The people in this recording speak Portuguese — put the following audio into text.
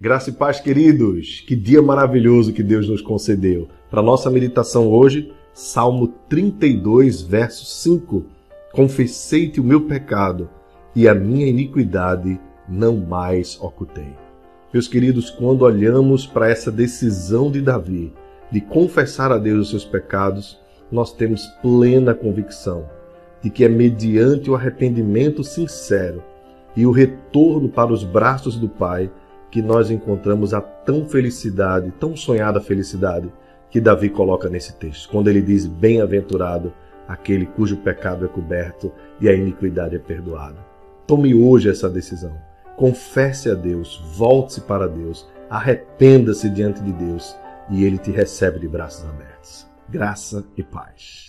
Graça e paz, queridos! Que dia maravilhoso que Deus nos concedeu. Para nossa meditação hoje, Salmo 32, verso 5. Confessei-te o meu pecado e a minha iniquidade não mais ocultei. Meus queridos, quando olhamos para essa decisão de Davi de confessar a Deus os seus pecados, nós temos plena convicção de que é mediante o arrependimento sincero e o retorno para os braços do Pai que nós encontramos a tão felicidade, tão sonhada felicidade que Davi coloca nesse texto, quando ele diz: Bem-aventurado aquele cujo pecado é coberto e a iniquidade é perdoada. Tome hoje essa decisão. Confesse a Deus, volte-se para Deus, arrependa-se diante de Deus e ele te recebe de braços abertos. Graça e paz.